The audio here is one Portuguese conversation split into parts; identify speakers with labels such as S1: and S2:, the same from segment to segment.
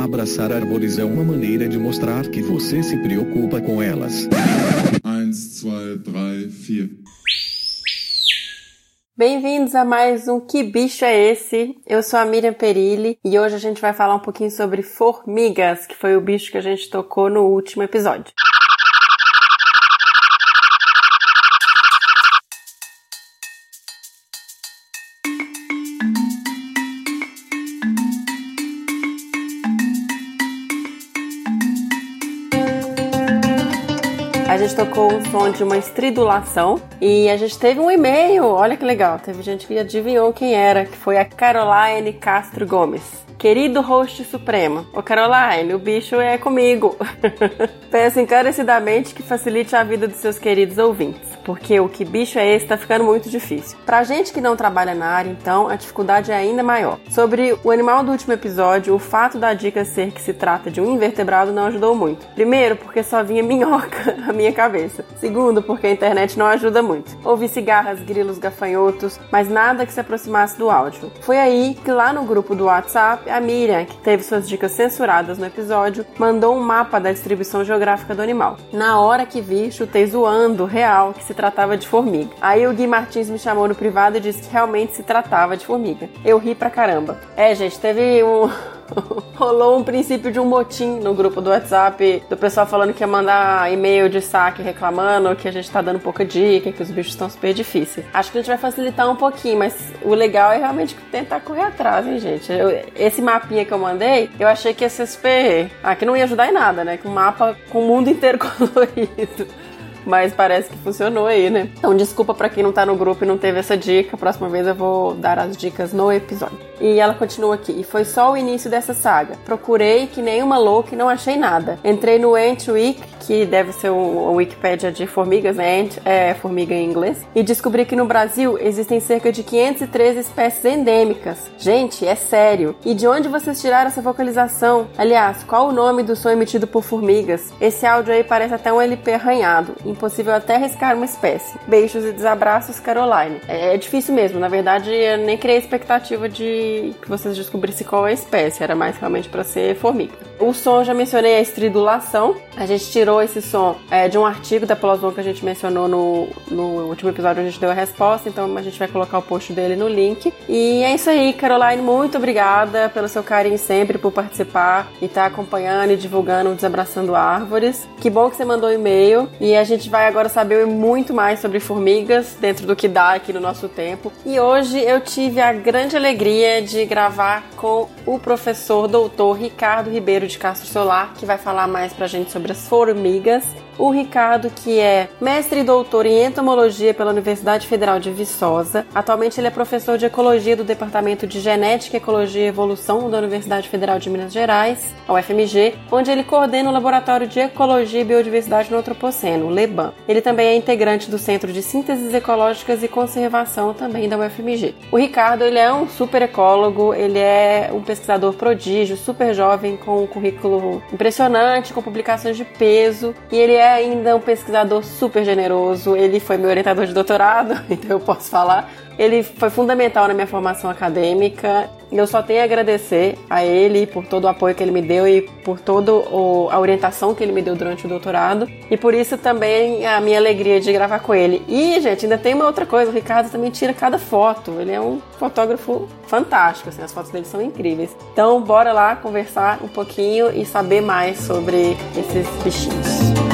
S1: Abraçar árvores é uma maneira de mostrar que você se preocupa com elas.
S2: 1, 2, 3, 4.
S3: Bem-vindos a mais um Que Bicho é Esse? Eu sou a Miriam Perilli e hoje a gente vai falar um pouquinho sobre formigas, que foi o bicho que a gente tocou no último episódio. Gente tocou o som de uma estridulação e a gente teve um e-mail. Olha que legal, teve gente que adivinhou quem era, que foi a Caroline Castro Gomes. Querido host supremo, ô Caroline, o bicho é comigo. Peço encarecidamente que facilite a vida dos seus queridos ouvintes, porque o que bicho é esse tá ficando muito difícil. Pra gente que não trabalha na área, então, a dificuldade é ainda maior. Sobre o animal do último episódio, o fato da dica ser que se trata de um invertebrado não ajudou muito. Primeiro, porque só vinha minhoca na minha cabeça. Segundo, porque a internet não ajuda muito. Ouvi cigarras, grilos, gafanhotos, mas nada que se aproximasse do áudio. Foi aí que lá no grupo do WhatsApp a Miriam, que teve suas dicas censuradas no episódio, mandou um mapa da distribuição geográfica do animal. Na hora que vi, chutei zoando, real, que se tratava de formiga. Aí o Gui Martins me chamou no privado e disse que realmente se tratava de formiga. Eu ri pra caramba. É, gente, teve um. Rolou um princípio de um motim no grupo do WhatsApp do pessoal falando que ia mandar e-mail de saque reclamando que a gente tá dando pouca dica, que os bichos estão super difíceis. Acho que a gente vai facilitar um pouquinho, mas o legal é realmente tentar correr atrás, hein, gente? Eu, esse mapinha que eu mandei, eu achei que ia ser super. Ah, que não ia ajudar em nada, né? Que um mapa com o mundo inteiro colorido mas parece que funcionou aí, né? Então, desculpa para quem não tá no grupo e não teve essa dica. Próxima vez eu vou dar as dicas no episódio. E ela continua aqui. E foi só o início dessa saga. Procurei que nenhuma louca e não achei nada. Entrei no Ant Week, que deve ser um Wikipédia de formigas, né? Ant é formiga em inglês. E descobri que no Brasil existem cerca de 513 espécies endêmicas. Gente, é sério. E de onde vocês tiraram essa vocalização? Aliás, qual o nome do som emitido por formigas? Esse áudio aí parece até um LP arranhado impossível até arriscar uma espécie. Beijos e desabraços, Caroline. É, é difícil mesmo, na verdade, eu nem criei expectativa de que vocês descobrissem qual é a espécie, era mais realmente para ser formiga. O som, já mencionei a estridulação. A gente tirou esse som é, de um artigo da Plosmon que a gente mencionou no, no último episódio, a gente deu a resposta, então a gente vai colocar o post dele no link. E é isso aí, Caroline, muito obrigada pelo seu carinho sempre, por participar e estar tá acompanhando e divulgando o Desabraçando Árvores. Que bom que você mandou e-mail e a gente vai agora saber muito mais sobre formigas dentro do que dá aqui no nosso tempo. E hoje eu tive a grande alegria de gravar com o professor doutor Ricardo Ribeiro de Castro Solar, que vai falar mais pra gente sobre as formigas o Ricardo, que é mestre e doutor em entomologia pela Universidade Federal de Viçosa. Atualmente ele é professor de ecologia do Departamento de Genética, Ecologia e Evolução da Universidade Federal de Minas Gerais, a UFMG, onde ele coordena o Laboratório de Ecologia e Biodiversidade no Antropoceno, o LEBAN. Ele também é integrante do Centro de Sínteses Ecológicas e Conservação também da UFMG. O Ricardo, ele é um super ecólogo, ele é um pesquisador prodígio, super jovem, com um currículo impressionante, com publicações de peso, e ele é ainda um pesquisador super generoso. Ele foi meu orientador de doutorado, então eu posso falar. Ele foi fundamental na minha formação acadêmica. Eu só tenho a agradecer a ele por todo o apoio que ele me deu e por toda a orientação que ele me deu durante o doutorado. E por isso também a minha alegria de gravar com ele. E, gente, ainda tem uma outra coisa: o Ricardo também tira cada foto. Ele é um fotógrafo fantástico, assim, as fotos dele são incríveis. Então, bora lá conversar um pouquinho e saber mais sobre esses bichinhos.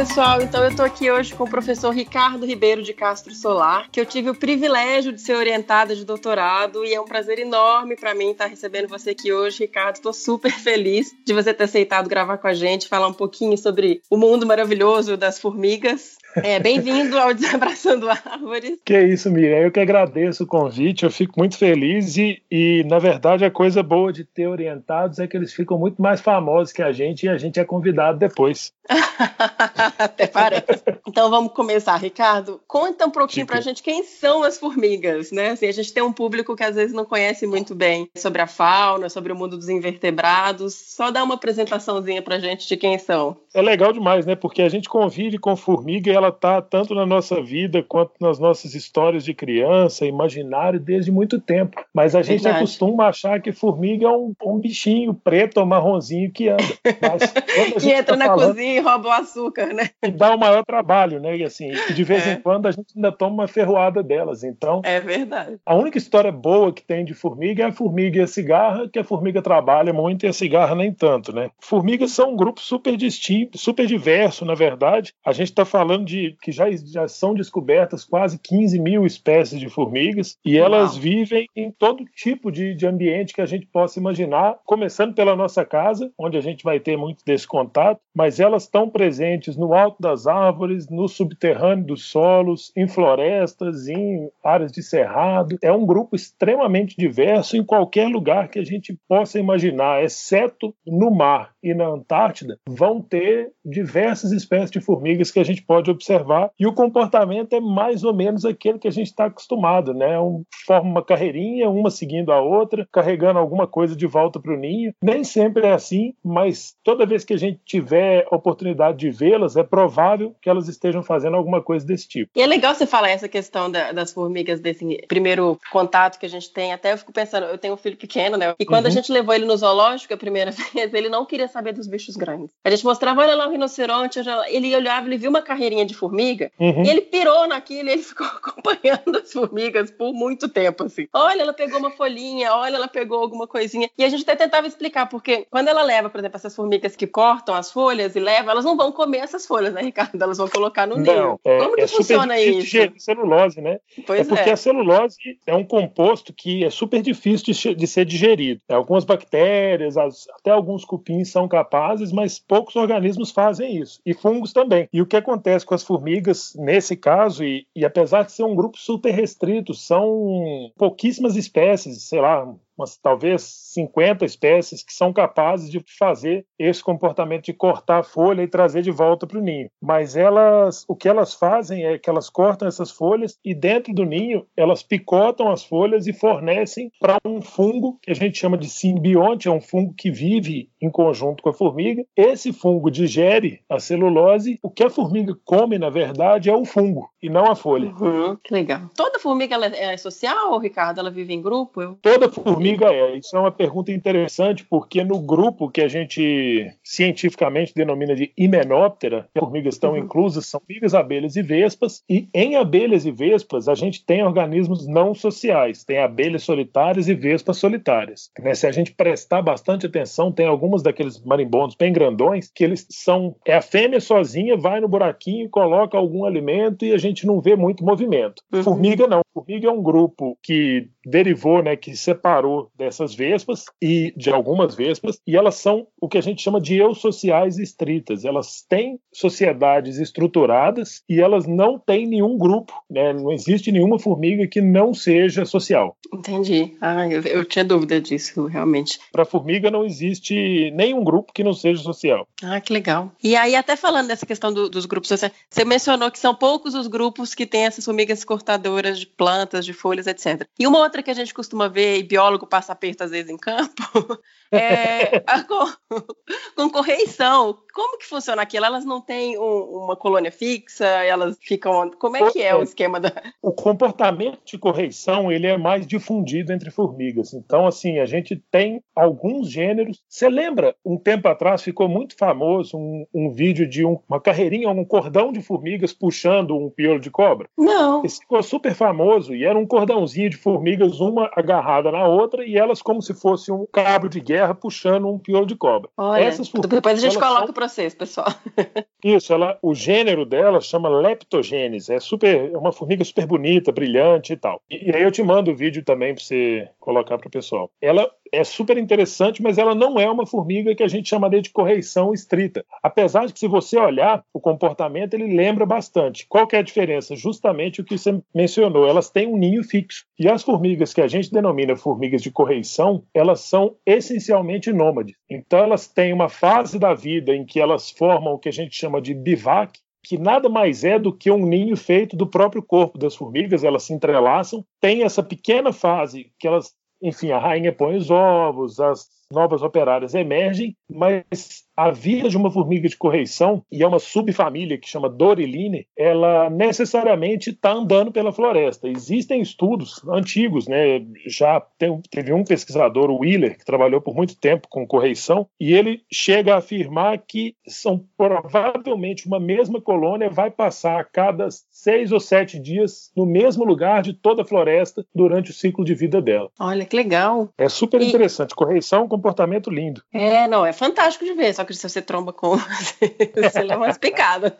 S3: Pessoal, então eu tô aqui hoje com o professor Ricardo Ribeiro de Castro Solar, que eu tive o privilégio de ser orientada de doutorado e é um prazer enorme para mim estar recebendo você aqui hoje, Ricardo. Estou super feliz de você ter aceitado gravar com a gente, falar um pouquinho sobre o mundo maravilhoso das formigas. É, bem-vindo ao Desabraçando Árvores.
S4: Que é isso, Miriam. Eu que agradeço o convite, eu fico muito feliz e, e, na verdade, a coisa boa de ter orientados é que eles ficam muito mais famosos que a gente e a gente é convidado depois.
S3: Até parece. Então vamos começar, Ricardo. Conta um pouquinho para a gente quem são as formigas, né? Assim, a gente tem um público que às vezes não conhece muito bem sobre a fauna, sobre o mundo dos invertebrados. Só dá uma apresentaçãozinha para a gente de quem são.
S4: É legal demais, né? Porque a gente convive com formiga e ela está tanto na nossa vida quanto nas nossas histórias de criança, imaginário, desde muito tempo. Mas a gente Verdade. acostuma achar que formiga é um, um bichinho preto ou marronzinho que anda.
S3: Mas, e entra tá na falando, cozinha e rouba o açúcar, né?
S4: E dá o maior trabalho, né? E assim, de vez é. em quando a gente ainda toma uma ferroada delas. Então,
S3: é verdade.
S4: A única história boa que tem de formiga é a formiga e a cigarra, que a formiga trabalha muito e a cigarra nem tanto, né? Formigas são um grupo super distinto, super diverso, na verdade. A gente está falando de que já, já são descobertas quase 15 mil espécies de formigas e Uau. elas vivem em todo tipo de, de ambiente que a gente possa imaginar, começando pela nossa casa, onde a gente vai ter muito desse contato, mas elas estão presentes no alto das árvores, no subterrâneo dos solos, em florestas, em áreas de cerrado. É um grupo extremamente diverso em qualquer lugar que a gente possa imaginar, exceto no mar e na Antártida, vão ter diversas espécies de formigas que a gente pode observar e o comportamento é mais ou menos aquele que a gente está acostumado, né? Um, forma uma carreirinha, uma seguindo a outra, carregando alguma coisa de volta para o ninho. Nem sempre é assim, mas toda vez que a gente tiver oportunidade de vê-las, é provável que elas estejam fazendo alguma coisa desse tipo.
S3: E é legal você falar essa questão da, das formigas, desse primeiro contato que a gente tem. Até eu fico pensando, eu tenho um filho pequeno, né? E quando uhum. a gente levou ele no zoológico a primeira vez, ele não queria saber dos bichos grandes. A gente mostrava, olha lá o rinoceronte, ele olhava, ele viu uma carreirinha de formiga uhum. e ele pirou naquilo e ele ficou acompanhando as formigas por muito tempo, assim. Olha, ela pegou uma folhinha, olha, ela pegou alguma coisinha. E a gente até tentava explicar, porque quando ela leva, por exemplo, essas formigas que cortam as folhas e levam, elas não vão comer essas folhas, né, Ricardo? Elas vão colocar no ninho.
S4: É, Como que é funciona isso? De celulose, né? Pois é porque é. a celulose é um composto que é super difícil de, de ser digerido. Algumas bactérias, as, até alguns cupins são capazes, mas poucos organismos fazem isso. E fungos também. E o que acontece com as formigas, nesse caso, e, e apesar de ser um grupo super restrito, são pouquíssimas espécies, sei lá, umas talvez 50 espécies que são capazes de fazer esse comportamento de cortar a folha e trazer de volta para o ninho. Mas elas, o que elas fazem é que elas cortam essas folhas e dentro do ninho elas picotam as folhas e fornecem para um fungo que a gente chama de simbionte, é um fungo que vive em conjunto com a formiga. Esse fungo digere a celulose. O que a formiga come, na verdade, é o fungo e não a folha.
S3: Uhum, que legal. Toda formiga é social, Ricardo? Ela vive em grupo? Eu...
S4: Toda formiga formiga é? Isso é uma pergunta interessante, porque no grupo que a gente cientificamente denomina de Himenóptera, as formigas estão uhum. inclusas, são formigas, abelhas e vespas, e em abelhas e vespas a gente tem organismos não sociais, tem abelhas solitárias e vespas solitárias. Né? Se a gente prestar bastante atenção, tem algumas daqueles marimbondos bem grandões que eles são. É a fêmea sozinha, vai no buraquinho, coloca algum alimento e a gente não vê muito movimento. Uhum. Formiga não. Formiga é um grupo que derivou, né, que separou dessas vespas e de algumas vespas, e elas são o que a gente chama de eusociais estritas. Elas têm sociedades estruturadas e elas não têm nenhum grupo, né? Não existe nenhuma formiga que não seja social.
S3: Entendi. Ah, eu, eu tinha dúvida disso, realmente.
S4: Para formiga não existe nenhum grupo que não seja social.
S3: Ah, que legal. E aí, até falando dessa questão do, dos grupos sociais, você mencionou que são poucos os grupos que têm essas formigas cortadoras de plantas, de folhas, etc. E uma outra que a gente costuma ver, e biólogo passa aperto às vezes em campo, é com, correição. Como que funciona aquilo? Elas não têm um, uma colônia fixa? Elas ficam. Como é que é o esquema da.
S4: O comportamento de correição ele é mais difundido entre formigas. Então, assim, a gente tem alguns gêneros. Você lembra, um tempo atrás ficou muito famoso um, um vídeo de um, uma carreirinha, um cordão de formigas puxando um piolo de cobra?
S3: Não.
S4: Esse ficou super famoso e era um cordãozinho de formigas uma agarrada na outra e elas como se fosse um cabo de guerra puxando um piolo de cobra.
S3: Olha, Essas formigas, depois a gente coloca são... para vocês, pessoal.
S4: Isso, ela, o gênero dela chama leptogênese. É super, é uma formiga super bonita, brilhante e tal. E, e aí eu te mando o vídeo também para você colocar para o pessoal. Ela é super interessante, mas ela não é uma formiga que a gente chamaria de correição estrita. Apesar de que, se você olhar o comportamento, ele lembra bastante. Qual que é a diferença? Justamente o que você mencionou. Elas têm um ninho fixo. E as formigas que a gente denomina formigas de correição, elas são essencialmente nômades. Então, elas têm uma fase da vida em que elas formam o que a gente chama de bivac, que nada mais é do que um ninho feito do próprio corpo das formigas, elas se entrelaçam, tem essa pequena fase que elas enfim, a rainha põe os ovos, as, novas operárias emergem, mas a vida de uma formiga de correição, e é uma subfamília que chama Doriline, ela necessariamente está andando pela floresta. Existem estudos antigos, né? já teve um pesquisador, o Wheeler, que trabalhou por muito tempo com correição, e ele chega a afirmar que são provavelmente uma mesma colônia vai passar a cada seis ou sete dias no mesmo lugar de toda a floresta durante o ciclo de vida dela.
S3: Olha que legal.
S4: É super interessante. Correição é um comportamento lindo.
S3: É, não, é fantástico de ver, só que se você tromba com. você leva umas picadas.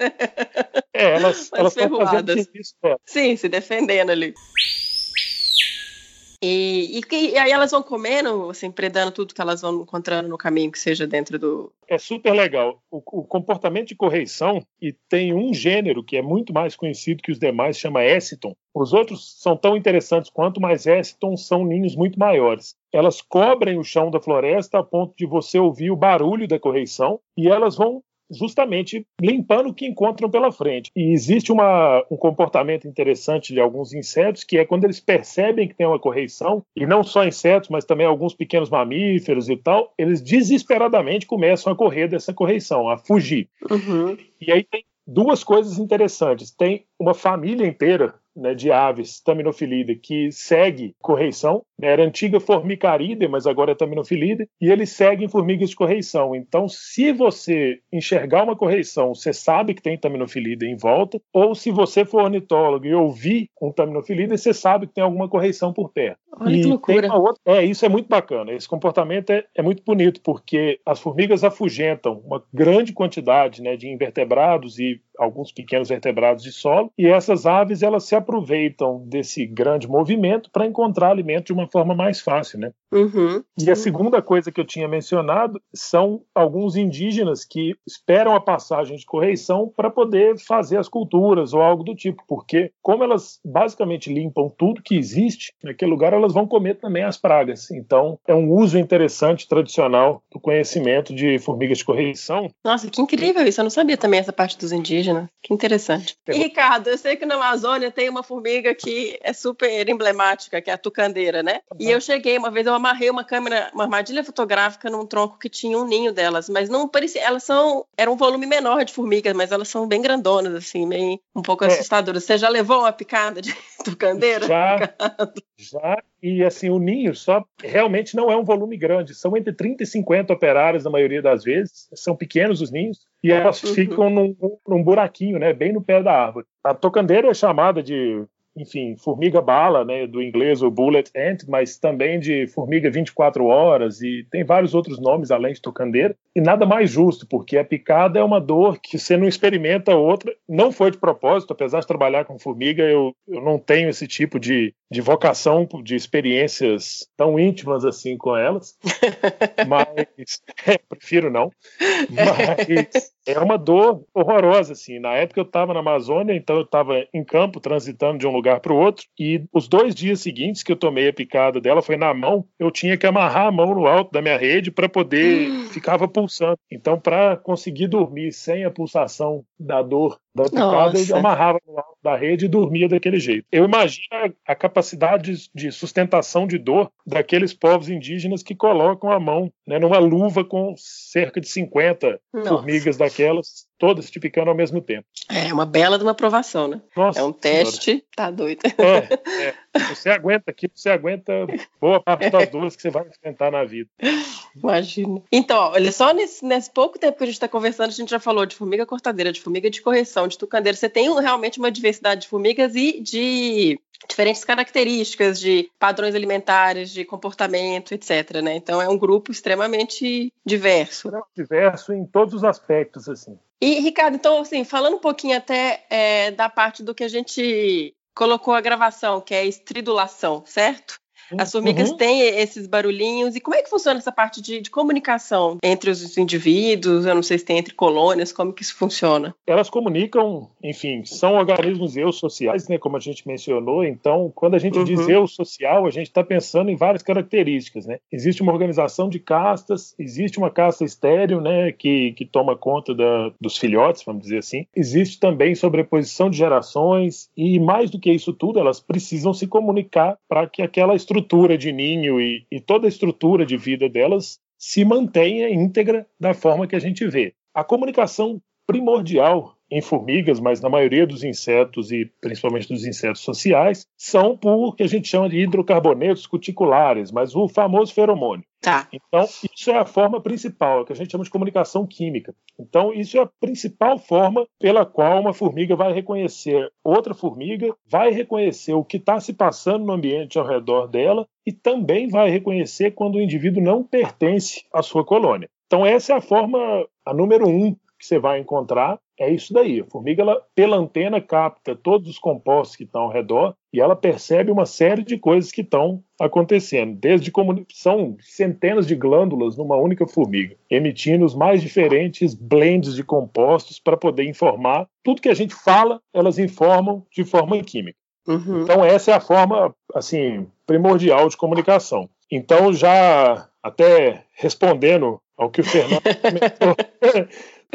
S4: É, elas, elas estão fazendo serviço. É.
S3: Sim, se defendendo ali. E, e, e, aí elas vão comendo, assim, predando tudo que elas vão encontrando no caminho que seja dentro do.
S4: É super legal. O, o, comportamento de correição, e tem um gênero que é muito mais conhecido que os demais, chama Essiton. Os outros são tão interessantes quanto, mas Essiton são ninhos muito maiores. Elas cobrem o chão da floresta a ponto de você ouvir o barulho da correição e elas vão justamente limpando o que encontram pela frente. E existe uma, um comportamento interessante de alguns insetos, que é quando eles percebem que tem uma correição, e não só insetos, mas também alguns pequenos mamíferos e tal, eles desesperadamente começam a correr dessa correição, a fugir.
S3: Uhum.
S4: E aí tem duas coisas interessantes. Tem uma família inteira né, de aves taminofilida que segue correição. Né, era antiga formicarida, mas agora é taminofilida, e eles seguem formigas de correição. Então, se você enxergar uma correição, você sabe que tem taminofilida em volta, ou se você for ornitólogo e ouvir um taminofilida, você sabe que tem alguma correição por perto.
S3: Olha e que loucura.
S4: Outra... É, isso é muito bacana. Esse comportamento é, é, muito bonito, porque as formigas afugentam uma grande quantidade né, de invertebrados e alguns pequenos vertebrados de solo, e essas aves elas se aproveitam desse grande movimento para encontrar alimento de uma forma mais fácil, né?
S3: Uhum.
S4: E a segunda coisa que eu tinha mencionado são alguns indígenas que esperam a passagem de correição para poder fazer as culturas ou algo do tipo, porque como elas basicamente limpam tudo que existe naquele lugar, elas vão comer também as pragas. Então, é um uso interessante, tradicional do conhecimento de formigas de correição.
S3: Nossa, que incrível isso! Eu não sabia também essa parte dos indígenas. Que interessante. E, Ricardo, eu sei que na Amazônia tem uma formiga que é super emblemática, que é a tucandeira, né? Uhum. E eu cheguei uma vez, eu amarrei uma câmera, uma armadilha fotográfica num tronco que tinha um ninho delas, mas não parecia. Elas são. Era um volume menor de formigas, mas elas são bem grandonas, assim, bem um pouco é. assustadoras. Você já levou uma picada de tucandeira?
S4: Já. Já. E assim, o ninho só realmente não é um volume grande. São entre 30 e 50 operários na maioria das vezes. São pequenos os ninhos. E elas uhum. ficam num, num buraquinho, né? Bem no pé da árvore. A tocandeira é chamada de enfim, formiga bala, né, do inglês o bullet ant, mas também de formiga 24 horas e tem vários outros nomes além de tocandeira. E nada mais justo, porque a picada é uma dor que você não experimenta outra. Não foi de propósito, apesar de trabalhar com formiga, eu, eu não tenho esse tipo de, de vocação, de experiências tão íntimas assim com elas. mas, é, prefiro não. Mas é uma dor horrorosa, assim. Na época eu estava na Amazônia, então eu estava em campo, transitando de um lugar para o outro, e os dois dias seguintes que eu tomei a picada dela foi na mão, eu tinha que amarrar a mão no alto da minha rede para poder, ficava pulsando. Então, para conseguir dormir sem a pulsação da dor da picada, eu amarrava no alto da rede e dormia daquele jeito. Eu imagino a, a capacidade de sustentação de dor daqueles povos indígenas que colocam a mão né, numa luva com cerca de 50 Nossa. formigas daquelas todas te picando ao mesmo tempo.
S3: É uma bela de uma aprovação, né?
S4: Nossa
S3: é um teste, senhora. tá doido.
S4: É, é. Você aguenta aqui, você aguenta boa parte das dores que você vai enfrentar na vida.
S3: Imagina. Então, olha só, nesse, nesse pouco tempo que a gente está conversando, a gente já falou de formiga cortadeira, de formiga de correção, de tucandeira. Você tem realmente uma diversidade de formigas e de diferentes características de padrões alimentares, de comportamento, etc. Né? Então é um grupo extremamente diverso.
S4: Diverso em todos os aspectos, assim.
S3: E, Ricardo, então, assim, falando um pouquinho até é, da parte do que a gente colocou a gravação, que é a estridulação, certo? As formigas uhum. têm esses barulhinhos. E como é que funciona essa parte de, de, comunicação entre os indivíduos? Eu não sei se tem entre colônias, como que isso funciona?
S4: Elas comunicam, enfim, são organismos eusociais, né, como a gente mencionou. Então, quando a gente uhum. diz eu social, a gente está pensando em várias características, né? Existe uma organização de castas, existe uma casta estéreo, né, que, que toma conta da, dos filhotes, vamos dizer assim. Existe também sobreposição de gerações e mais do que isso tudo, elas precisam se comunicar para que aquela estrutura estrutura de ninho e, e toda a estrutura de vida delas se mantenha íntegra da forma que a gente vê. A comunicação primordial em formigas, mas na maioria dos insetos e principalmente dos insetos sociais, são por que a gente chama de hidrocarbonetos cuticulares, mas o famoso feromônio.
S3: Tá.
S4: Então, isso é a forma principal, é que a gente chama de comunicação química. Então, isso é a principal forma pela qual uma formiga vai reconhecer outra formiga, vai reconhecer o que está se passando no ambiente ao redor dela e também vai reconhecer quando o indivíduo não pertence à sua colônia. Então, essa é a forma, a número um que você vai encontrar é isso daí. A formiga, ela, pela antena, capta todos os compostos que estão ao redor e ela percebe uma série de coisas que estão acontecendo. Desde como são centenas de glândulas numa única formiga, emitindo os mais diferentes blends de compostos para poder informar. Tudo que a gente fala, elas informam de forma química.
S3: Uhum.
S4: Então, essa é a forma assim primordial de comunicação. Então, já até respondendo ao que o Fernando comentou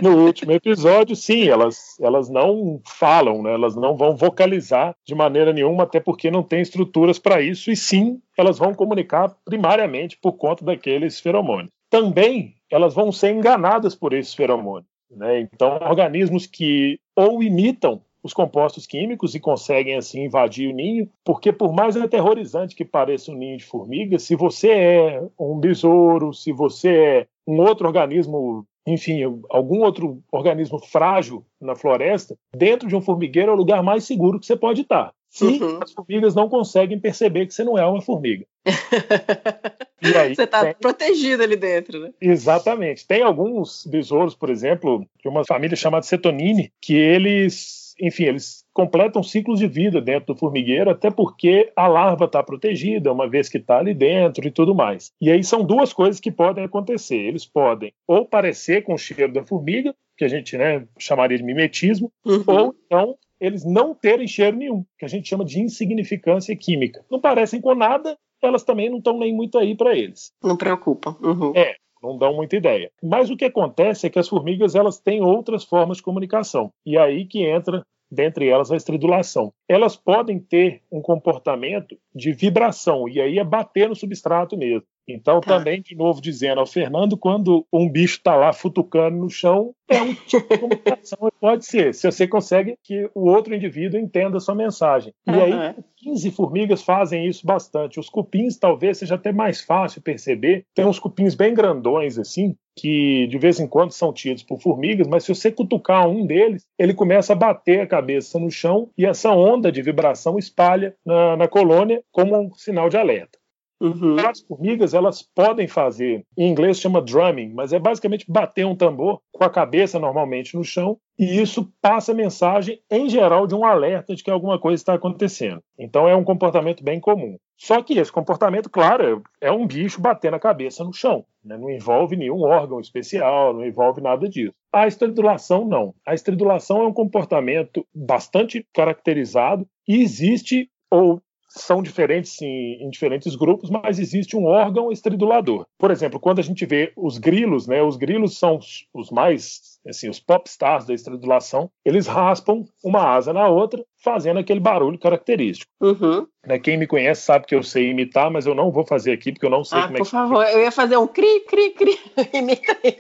S4: no último episódio, sim, elas, elas não falam, né? elas não vão vocalizar de maneira nenhuma, até porque não tem estruturas para isso, e sim, elas vão comunicar primariamente por conta daqueles feromônios. Também elas vão ser enganadas por esses feromônios. Né? Então, organismos que ou imitam os compostos químicos e conseguem assim invadir o ninho, porque por mais aterrorizante que pareça um ninho de formiga, se você é um besouro, se você é um outro organismo, enfim, algum outro organismo frágil na floresta, dentro de um formigueiro é o lugar mais seguro que você pode estar. Se uhum. as formigas não conseguem perceber que você não é uma formiga.
S3: e aí, você está tem... protegido ali dentro, né?
S4: Exatamente. Tem alguns besouros, por exemplo, de uma família chamada Cetonine, que eles enfim, eles completam ciclos de vida dentro do formigueiro, até porque a larva está protegida, uma vez que está ali dentro e tudo mais. E aí são duas coisas que podem acontecer. Eles podem ou parecer com o cheiro da formiga, que a gente né, chamaria de mimetismo, uhum. ou então eles não terem cheiro nenhum, que a gente chama de insignificância química. Não parecem com nada, elas também não estão nem muito aí para eles.
S3: Não preocupa. Uhum.
S4: É, não dão muita ideia. Mas o que acontece é que as formigas elas têm outras formas de comunicação. E aí que entra dentre elas a estridulação. Elas podem ter um comportamento de vibração, e aí é bater no substrato mesmo. Então, tá. também, de novo, dizendo ao Fernando, quando um bicho está lá futucando no chão, é um tipo de comunicação, pode ser, se você consegue que o outro indivíduo entenda a sua mensagem. E uhum. aí, 15 formigas fazem isso bastante. Os cupins talvez seja até mais fácil perceber. Tem uns cupins bem grandões, assim, que de vez em quando são tidos por formigas, mas se você cutucar um deles, ele começa a bater a cabeça no chão e essa onda de vibração espalha na, na colônia como um sinal de alerta. Uhum. As formigas elas podem fazer, em inglês chama drumming, mas é basicamente bater um tambor com a cabeça normalmente no chão e isso passa mensagem em geral de um alerta de que alguma coisa está acontecendo. Então é um comportamento bem comum. Só que esse comportamento, claro, é um bicho batendo a cabeça no chão. Né? Não envolve nenhum órgão especial, não envolve nada disso. A estridulação, não. A estridulação é um comportamento bastante caracterizado e existe, ou são diferentes em, em, diferentes grupos, mas existe um órgão estridulador. Por exemplo, quando a gente vê os grilos, né, os grilos são os, mais, assim, os pop stars da estridulação, eles raspam uma asa na outra, fazendo aquele barulho característico.
S3: Uhum.
S4: Né, quem me conhece sabe que eu sei imitar, mas eu não vou fazer aqui porque eu não sei
S3: ah,
S4: como é
S3: que... por favor, eu ia fazer um cri, cri, cri, imita aí.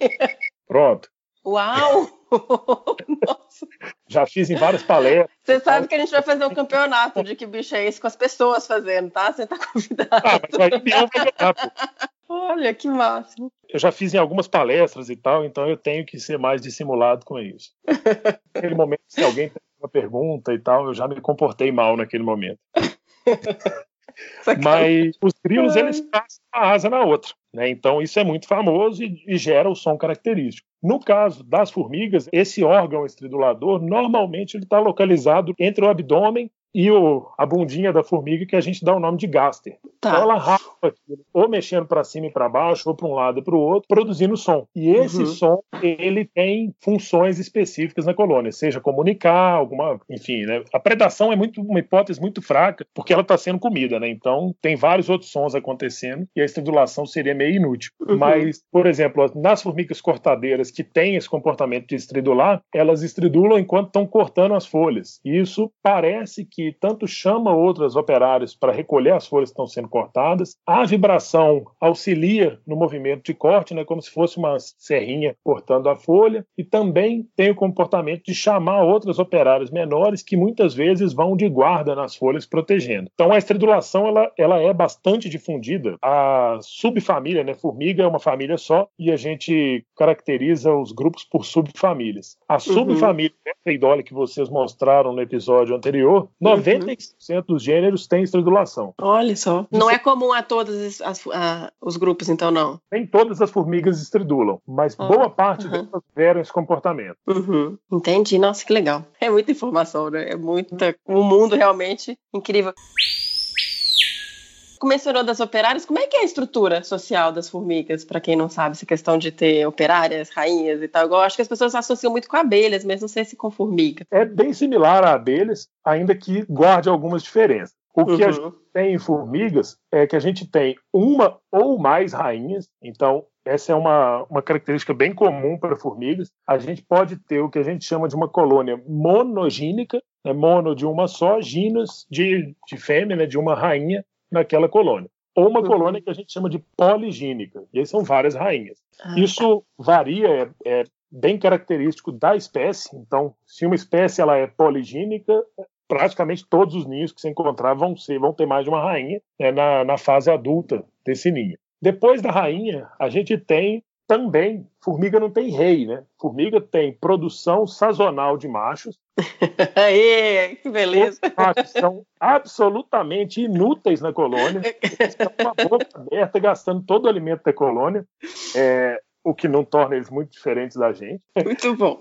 S4: Pronto.
S3: Uau!
S4: Nossa. Já fiz em várias palestras.
S3: Você sabe que a gente vai fazer um campeonato de que bicho é esse com as pessoas fazendo, tá? Você tá convidado. Ah, mas aí eu vou ganhar, pô. Olha, que máximo.
S4: Eu já fiz em algumas palestras e tal, então eu tenho que ser mais dissimulado com isso. Naquele momento, se alguém tem uma pergunta e tal, eu já me comportei mal naquele momento. Mas os grilos, eles passam a asa na outra. Né? Então, isso é muito famoso e, e gera o som característico. No caso das formigas, esse órgão estridulador, normalmente ele está localizado entre o abdômen e o, a bundinha da formiga que a gente dá o nome de gaster. Tá. Então ela raspa aquilo, ou mexendo para cima e para baixo, ou para um lado e para o outro, produzindo som. E esse uhum. som, ele tem funções específicas na colônia, seja comunicar, alguma, enfim, né? A predação é muito uma hipótese muito fraca, porque ela está sendo comida, né? Então tem vários outros sons acontecendo e a estridulação seria meio inútil. Uhum. Mas, por exemplo, nas formigas cortadeiras que têm esse comportamento de estridular, elas estridulam enquanto estão cortando as folhas. E isso parece que tanto chama outros operários para recolher as folhas que estão sendo cortadas, a vibração auxilia no movimento de corte, né, como se fosse uma serrinha cortando a folha, e também tem o comportamento de chamar outros operários menores que muitas vezes vão de guarda nas folhas protegendo. Então a estridulação ela, ela é bastante difundida. A subfamília, né, formiga é uma família só e a gente caracteriza os grupos por subfamílias. A uhum. subfamília uhum. que vocês mostraram no episódio anterior, 95% uhum. dos gêneros têm estridulação.
S3: Olha só. Não é comum a todos as, a, os grupos, então, não?
S4: Nem todas as formigas estridulam, mas oh. boa parte uhum. delas tiveram esse comportamento.
S3: Uhum. Entendi. Nossa, que legal. É muita informação, né? É muita. Um mundo realmente incrível mencionou das operárias, como é que é a estrutura social das formigas, para quem não sabe, essa questão de ter operárias, rainhas e tal? Eu acho que as pessoas associam muito com abelhas, mas não sei se com formiga.
S4: É bem similar a abelhas, ainda que guarde algumas diferenças. O que uhum. a gente tem em formigas é que a gente tem uma ou mais rainhas, então essa é uma, uma característica bem comum para formigas. A gente pode ter o que a gente chama de uma colônia monogínica, né, mono de uma só, ginos de, de fêmea, né, de uma rainha naquela colônia. Ou uma uhum. colônia que a gente chama de poligínica, e aí são várias rainhas. Ah, Isso tá. varia, é, é bem característico da espécie. Então, se uma espécie ela é poligínica, praticamente todos os ninhos que se encontrar vão, ser, vão ter mais de uma rainha né, na, na fase adulta desse ninho. Depois da rainha, a gente tem também, formiga não tem rei, né? Formiga tem produção sazonal de machos.
S3: Aê, que beleza!
S4: Os machos são absolutamente inúteis na colônia. estão com a boca aberta, gastando todo o alimento da colônia. É, o que não torna eles muito diferentes da gente.
S3: Muito bom.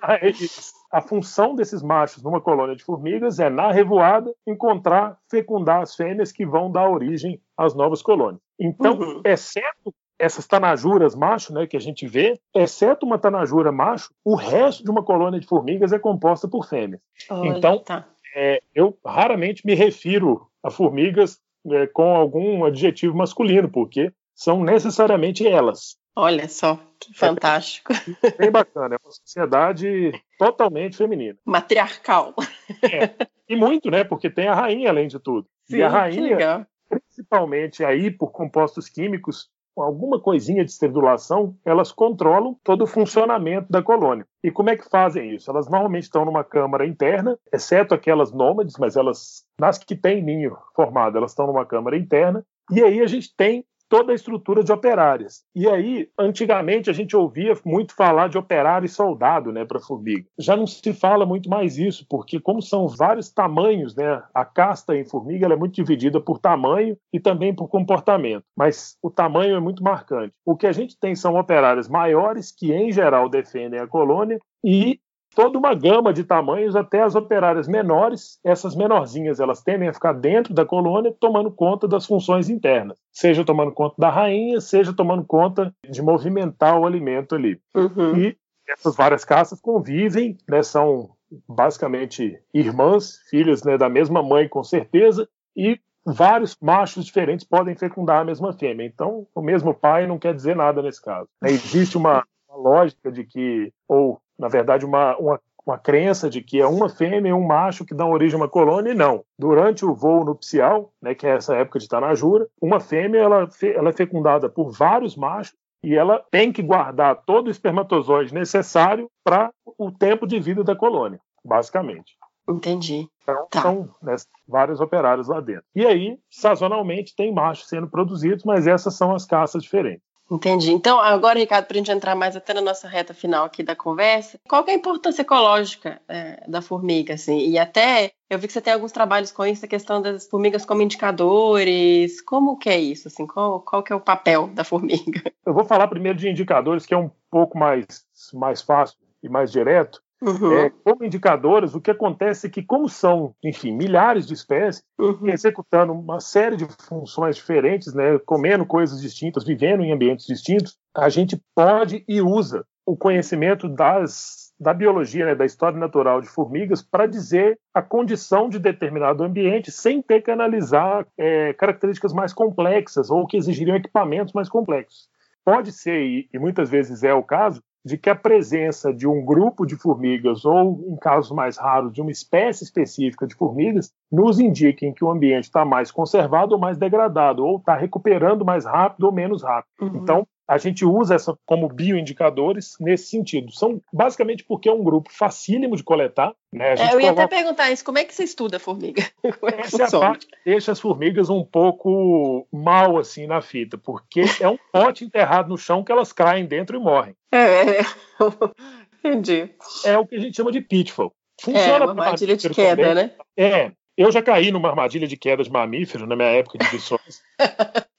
S4: Mas a função desses machos numa colônia de formigas é, na revoada, encontrar, fecundar as fêmeas que vão dar origem às novas colônias. Então, uhum. exceto essas tanajuras macho, né, que a gente vê, exceto uma tanajura macho, o resto de uma colônia de formigas é composta por fêmeas. Olha, então, tá. é, eu raramente me refiro a formigas é, com algum adjetivo masculino, porque são necessariamente elas.
S3: Olha só, que fantástico.
S4: É bem bacana, é uma sociedade totalmente feminina.
S3: Matriarcal.
S4: É, e muito, né? Porque tem a rainha, além de tudo.
S3: Sim,
S4: e a
S3: rainha,
S4: principalmente aí por compostos químicos, alguma coisinha de estridulação, elas controlam todo o funcionamento da colônia. E como é que fazem isso? Elas normalmente estão numa câmara interna, exceto aquelas nômades, mas elas, nas que têm ninho formado, elas estão numa câmara interna. E aí a gente tem toda a estrutura de operárias. E aí, antigamente, a gente ouvia muito falar de operário e soldado né, para formiga. Já não se fala muito mais isso, porque como são vários tamanhos, né, a casta em formiga é muito dividida por tamanho e também por comportamento, mas o tamanho é muito marcante. O que a gente tem são operários maiores, que em geral defendem a colônia, e toda uma gama de tamanhos, até as operárias menores. Essas menorzinhas, elas tendem a ficar dentro da colônia, tomando conta das funções internas, seja tomando conta da rainha, seja tomando conta de movimentar o alimento ali. Uhum. E essas várias caças convivem, né, são basicamente irmãs, filhas né, da mesma mãe, com certeza, e vários machos diferentes podem fecundar a mesma fêmea. Então, o mesmo pai não quer dizer nada nesse caso. Existe uma, uma lógica de que, ou na verdade, uma, uma, uma crença de que é uma fêmea e um macho que dão origem a uma colônia, e não. Durante o voo nupcial, né, que é essa época de Tanajura, uma fêmea ela, ela é fecundada por vários machos e ela tem que guardar todo o espermatozoide necessário para o tempo de vida da colônia, basicamente.
S3: Entendi.
S4: Então, tá. são né, vários operários lá dentro. E aí, sazonalmente, tem machos sendo produzidos, mas essas são as caças diferentes.
S3: Entendi. Então, agora, Ricardo, para a gente entrar mais até na nossa reta final aqui da conversa, qual é a importância ecológica é, da formiga, assim? E até, eu vi que você tem alguns trabalhos com isso, a questão das formigas como indicadores, como que é isso, assim? Qual, qual que é o papel da formiga?
S4: Eu vou falar primeiro de indicadores, que é um pouco mais, mais fácil e mais direto. Uhum. É, como indicadores, o que acontece é que, como são, enfim, milhares de espécies, uhum. executando uma série de funções diferentes, né, comendo coisas distintas, vivendo em ambientes distintos, a gente pode e usa o conhecimento das, da biologia, né, da história natural de formigas, para dizer a condição de determinado ambiente sem ter que analisar é, características mais complexas ou que exigiriam equipamentos mais complexos. Pode ser, e, e muitas vezes é o caso, de que a presença de um grupo de formigas, ou, em casos mais raros, de uma espécie específica de formigas, nos indiquem que o ambiente está mais conservado ou mais degradado, ou está recuperando mais rápido ou menos rápido. Uhum. Então, a gente usa essa como bioindicadores nesse sentido. São basicamente porque é um grupo facílimo de coletar. Né?
S3: É, eu ia coloca... até perguntar isso, como é que você estuda a formiga?
S4: É Essa é a parte que deixa as formigas um pouco mal assim na fita, porque é um pote enterrado no chão que elas caem dentro e morrem.
S3: É, é. entendi.
S4: É o que a gente chama de pitfall.
S3: Funciona é, uma armadilha de queda, também. né?
S4: É, eu já caí numa armadilha de queda de mamífero na minha época de missões.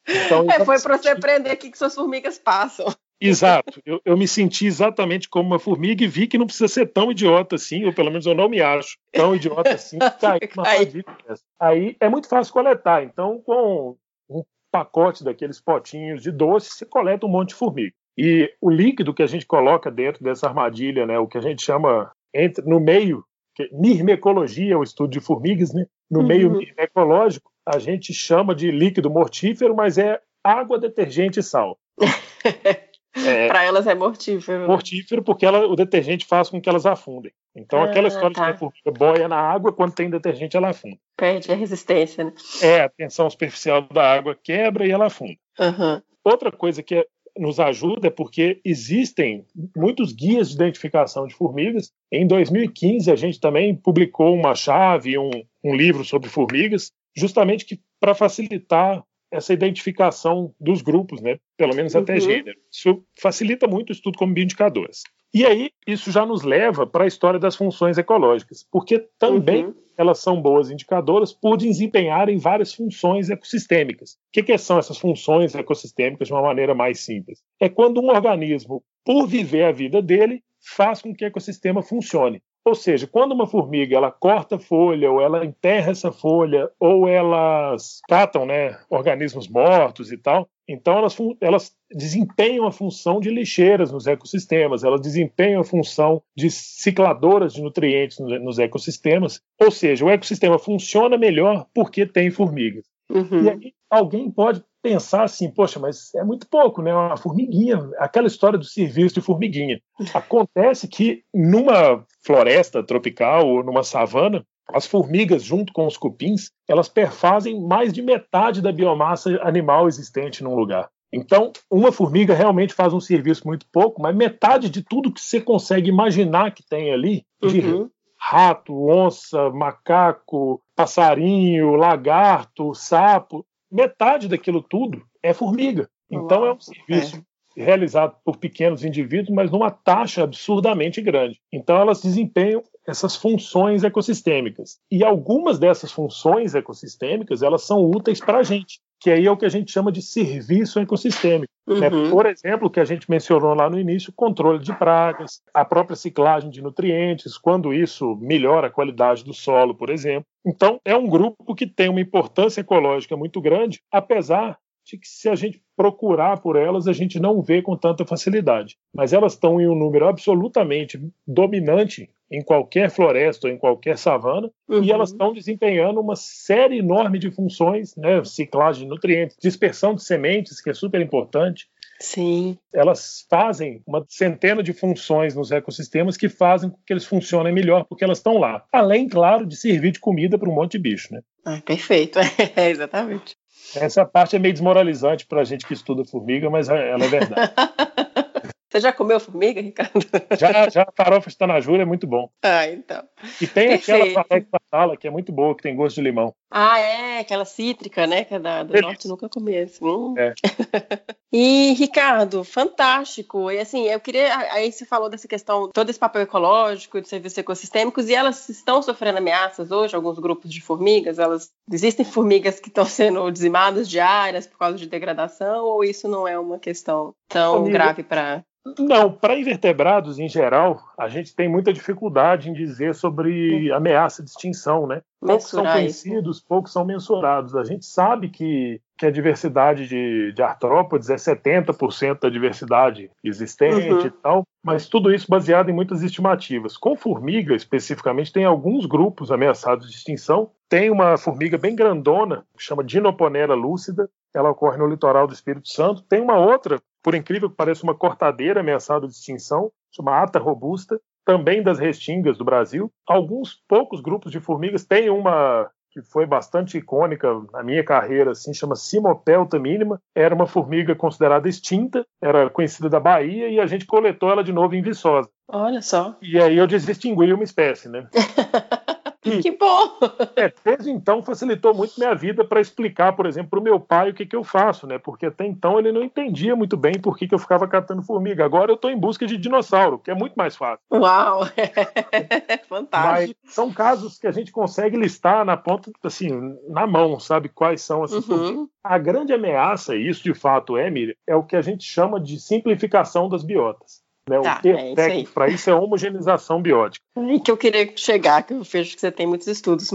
S3: Então, é, foi para você aprender o que suas formigas passam.
S4: Exato. Eu, eu, me senti exatamente como uma formiga e vi que não precisa ser tão idiota assim, ou pelo menos eu não me acho tão idiota assim, cair numa armadilha dessa. Aí é muito fácil coletar. Então, com um pacote daqueles potinhos de doce, você coleta um monte de formiga. E o líquido que a gente coloca dentro dessa armadilha, né, o que a gente chama entre, no meio, que, mirmecologia, o estudo de formigas, né, no uhum. meio mirmecológico, a gente chama de líquido mortífero, mas é água, detergente e sal.
S3: É, para elas é mortífero. Né?
S4: Mortífero porque ela, o detergente faz com que elas afundem. Então, ah, aquela história tá. de que a formiga boia na água, quando tem detergente, ela afunda.
S3: Perde a resistência, né?
S4: É, a tensão superficial da água quebra e ela afunda.
S3: Uhum.
S4: Outra coisa que nos ajuda é porque existem muitos guias de identificação de formigas. Em 2015, a gente também publicou uma chave, um, um livro sobre formigas, justamente que para facilitar essa identificação dos grupos, né? pelo menos até uhum. gênero. Isso facilita muito o estudo como bioindicadores. E aí, isso já nos leva para a história das funções ecológicas, porque também uhum. elas são boas indicadoras por desempenharem várias funções ecossistêmicas. O que, que são essas funções ecossistêmicas de uma maneira mais simples? É quando um organismo, por viver a vida dele, faz com que o ecossistema funcione. Ou seja, quando uma formiga ela corta folha, ou ela enterra essa folha, ou elas catam né, organismos mortos e tal, então elas, elas desempenham a função de lixeiras nos ecossistemas, elas desempenham a função de cicladoras de nutrientes nos ecossistemas. Ou seja, o ecossistema funciona melhor porque tem formigas.
S3: Uhum.
S4: E aí alguém pode pensar assim, poxa, mas é muito pouco, né? Uma formiguinha, aquela história do serviço de formiguinha. Acontece que numa floresta tropical ou numa savana, as formigas, junto com os cupins, elas perfazem mais de metade da biomassa animal existente num lugar. Então, uma formiga realmente faz um serviço muito pouco, mas metade de tudo que você consegue imaginar que tem ali, de uhum. rato, onça, macaco, passarinho, lagarto, sapo, metade daquilo tudo é formiga. Então é um serviço é. realizado por pequenos indivíduos, mas numa taxa absurdamente grande. Então elas desempenham essas funções ecossistêmicas. E algumas dessas funções ecossistêmicas, elas são úteis para a gente, que aí é o que a gente chama de serviço ecossistêmico. Né? Uhum. Né? Por exemplo, o que a gente mencionou lá no início, controle de pragas, a própria ciclagem de nutrientes, quando isso melhora a qualidade do solo, por exemplo. Então, é um grupo que tem uma importância ecológica muito grande, apesar de que se a gente procurar por elas, a gente não vê com tanta facilidade. Mas elas estão em um número absolutamente dominante em qualquer floresta ou em qualquer savana, uhum. e elas estão desempenhando uma série enorme de funções, né? ciclagem de nutrientes, dispersão de sementes, que é super importante.
S3: Sim.
S4: Elas fazem uma centena de funções nos ecossistemas que fazem com que eles funcionem melhor, porque elas estão lá. Além, claro, de servir de comida para um monte de bicho, né?
S3: Ah, perfeito, é, exatamente.
S4: Essa parte é meio desmoralizante para a gente que estuda formiga, mas ela é verdade.
S3: Você já comeu formiga, Ricardo?
S4: Já, já. A farofa de Tanajura é muito bom.
S3: Ah, então.
S4: E tem Perfeito. aquela da sala que é muito boa, que tem gosto de limão.
S3: Ah, é? Aquela cítrica, né? Que é da, do norte, nunca comi. Hum. É. e, Ricardo, fantástico. E assim, eu queria... Aí você falou dessa questão, todo esse papel ecológico, de serviços ecossistêmicos, e elas estão sofrendo ameaças hoje, alguns grupos de formigas? Elas Existem formigas que estão sendo dizimadas diárias por causa de degradação, ou isso não é uma questão tão Formiga. grave para
S4: não, para invertebrados em geral, a gente tem muita dificuldade em dizer sobre ameaça de extinção, né? Poucos são conhecidos, isso. poucos são mensurados. A gente sabe que, que a diversidade de, de artrópodes é 70% da diversidade existente uhum. e tal, mas tudo isso baseado em muitas estimativas. Com formiga, especificamente, tem alguns grupos ameaçados de extinção, tem uma formiga bem grandona, que chama Dinoponera lúcida, ela ocorre no litoral do Espírito Santo. Tem uma outra, por incrível que pareça, uma cortadeira ameaçada de extinção, chama Ata robusta, também das restingas do Brasil. Alguns poucos grupos de formigas têm uma que foi bastante icônica na minha carreira, assim, chama Simopelta mínima. Era uma formiga considerada extinta, era conhecida da Bahia e a gente coletou ela de novo em Viçosa.
S3: Olha só.
S4: E aí eu desextingui uma espécie, né?
S3: Que bom!
S4: É, desde então facilitou muito minha vida para explicar, por exemplo, para o meu pai o que, que eu faço, né? Porque até então ele não entendia muito bem por que, que eu ficava catando formiga. Agora eu estou em busca de dinossauro, que é muito mais fácil.
S3: Uau! Fantástico.
S4: Mas são casos que a gente consegue listar na ponta, assim, na mão, sabe? Quais são essas
S3: Uhum.
S4: A grande ameaça, e isso de fato é, Miriam, é o que a gente chama de simplificação das biotas. Né?
S3: Tá,
S4: o termo
S3: é
S4: técnico para isso é homogeneização biótica.
S3: Aí que eu queria chegar, que eu vejo que você tem muitos estudos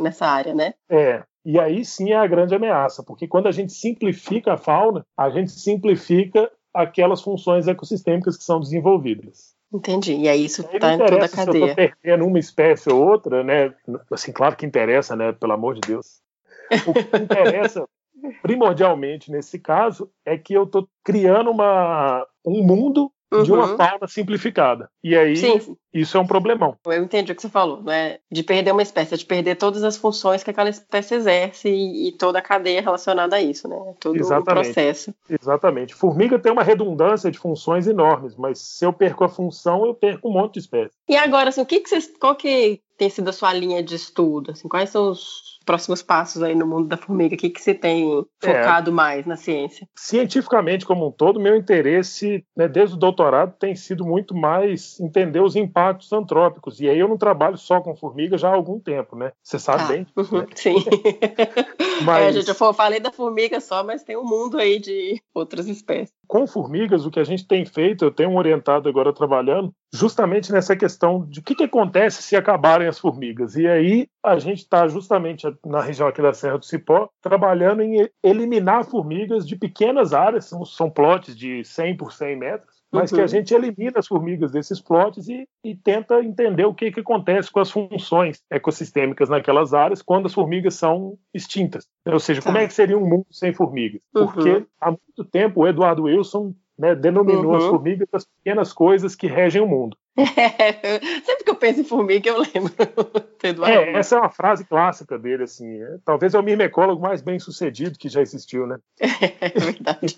S3: nessa área, né?
S4: É, e aí sim é a grande ameaça, porque quando a gente simplifica a fauna, a gente simplifica aquelas funções ecossistêmicas que são desenvolvidas.
S3: Entendi. E aí isso está em toda a
S4: interessa se eu
S3: cadeia.
S4: estou perdendo uma espécie ou outra, né? Assim, claro que interessa, né? Pelo amor de Deus. O que interessa primordialmente nesse caso é que eu estou criando uma, um mundo de uma
S3: Uhum.
S4: fauna simplificada. E aí
S3: Sim,
S4: isso é um problemão.
S3: Eu entendi o que você falou, né? De perder uma espécie, é de perder todas as funções que aquela espécie exerce e, e toda a cadeia relacionada a isso, né? Todo
S4: Exatamente.
S3: o processo.
S4: Exatamente. Formiga tem uma redundância de funções enormes, mas se eu perco a função, eu perco um monte de espécies.
S3: E agora, assim, o que, que vocês. Qual que tem sido a sua linha de estudo? Assim, quais são os próximos passos aí no mundo da formiga? O que, que você tem
S4: É.
S3: focado mais na ciência?
S4: Cientificamente, como um todo, meu interesse, né, desde o doutorado, tem sido muito mais entender os impactos antrópicos. E aí eu não trabalho só com formiga já há algum tempo, né? Você sabe
S3: Ah,
S4: bem.
S3: uhum,
S4: né?
S3: Sim.
S4: Mas-
S3: É, gente, eu fa- falei da formiga só, mas tem um mundo aí de outras espécies.
S4: Com formigas, o que a gente tem feito, eu tenho um orientado agora trabalhando, justamente nessa questão de o que, que acontece se acabarem as formigas. E aí a gente está justamente na região aqui da Serra do Cipó, trabalhando em eliminar formigas de pequenas áreas, são, são plotes de 100 por 100 metros, mas
S3: Uhum.
S4: que a gente elimina as formigas desses plotes e, e tenta entender o que, que acontece com as funções ecossistêmicas naquelas áreas quando as formigas são extintas. Ou seja, como
S3: Tá.
S4: é que seria um mundo sem formigas?
S3: Uhum.
S4: Porque há muito tempo o Eduardo Wilson né, denominou
S3: Uhum.
S4: as formigas as pequenas coisas que regem o mundo.
S3: Sempre que eu penso em formiga, eu lembro.
S4: É, essa é uma frase clássica dele, assim. é, talvez é o mirmecólogo mais bem sucedido que já existiu, né?
S3: É verdade.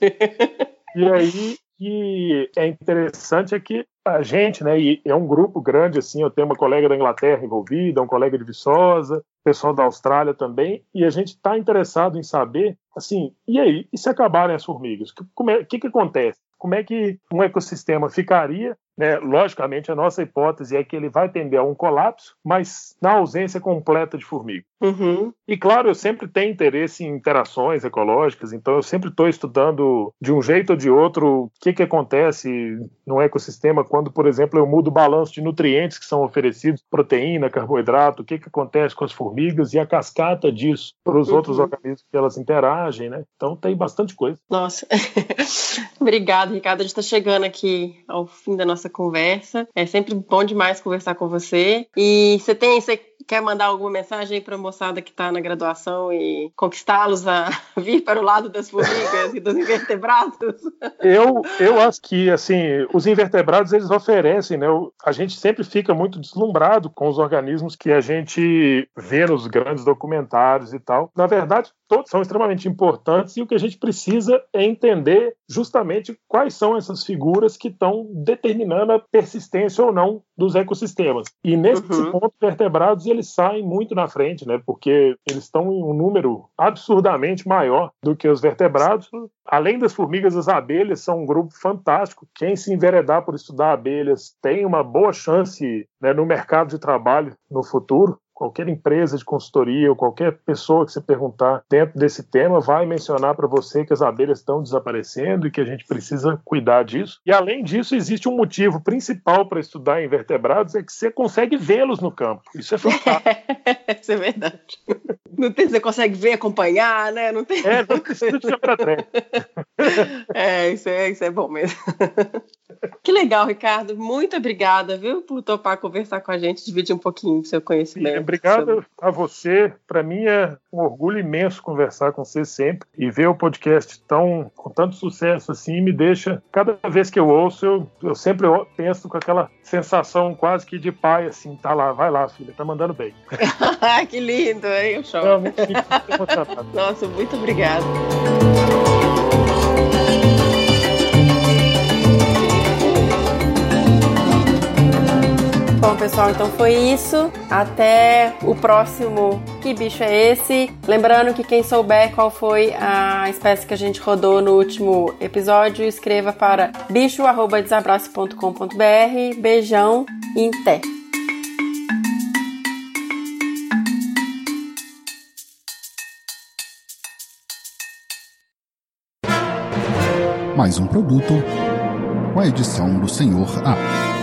S4: E aí que é interessante é que a gente, né, e é um grupo grande assim, eu tenho uma colega da Inglaterra envolvida, um colega de Viçosa, pessoal da Austrália também, e a gente está interessado em saber, assim, e aí, e se acabarem as formigas? O como é, que, que acontece? Como é que um ecossistema ficaria? Né? Logicamente, a nossa hipótese é que ele vai tender a um colapso, mas na ausência completa de formiga.
S3: Uhum.
S4: E claro, eu sempre tenho interesse em interações ecológicas, então eu sempre estou estudando de um jeito ou de outro o que, que acontece no ecossistema quando, por exemplo, eu mudo o balanço de nutrientes que são oferecidos, proteína, carboidrato, o que, que acontece com as formigas e a cascata disso para os
S3: Uhum.
S4: outros organismos que elas interagem, né? Então tem bastante coisa.
S3: Nossa. Obrigada, Ricardo. A gente está chegando aqui ao fim da nossa conversa. É sempre bom demais conversar com você. E você tem, você quer mandar alguma mensagem para a moçada que está na graduação e conquistá-los a vir para o lado das formigas e dos invertebrados?
S4: Eu, eu acho que assim, os invertebrados eles oferecem, né? A gente sempre fica muito deslumbrado com os organismos que a gente vê nos grandes documentários e tal. Na verdade, todos são extremamente importantes e o que a gente precisa é entender justamente quais são essas figuras que estão determinando a persistência ou não dos ecossistemas. E nesse
S3: Uhum.
S4: ponto, os vertebrados eles saem muito na frente, né? Porque eles estão em um número absurdamente maior do que os vertebrados. Além das formigas, as abelhas são um grupo fantástico. Quem se enveredar por estudar abelhas tem uma boa chance né, no mercado de trabalho no futuro. Qualquer empresa de consultoria ou qualquer pessoa que você perguntar dentro desse tema vai mencionar para você que as abelhas estão desaparecendo e que a gente precisa cuidar disso. E além disso, existe um motivo principal para estudar invertebrados é que você consegue vê-los no campo. Isso é fantástico.
S3: Isso é verdade. Não tem, você consegue ver, acompanhar, né? Não tem.
S4: É, não precisa de.
S3: É, isso é, isso é bom mesmo. Que legal, Ricardo. Muito obrigada, viu, por topar conversar com a gente, dividir um pouquinho do seu conhecimento.
S4: Obrigado sobre... a você. Para mim é um orgulho imenso conversar com você sempre e ver o podcast tão com tanto sucesso assim me deixa cada vez que eu ouço eu, eu sempre penso com aquela sensação quase que de pai assim, tá lá, vai lá, filha, tá mandando bem.
S3: que lindo, hein? O show. Nossa, muito obrigada. Bom, pessoal, então foi isso. Até o próximo Que Bicho é Esse? Lembrando que quem souber qual foi a espécie que a gente rodou no último episódio, escreva para bicho.desabraço.com.br. Beijão e até!
S5: Mais um produto com a edição do Senhor A.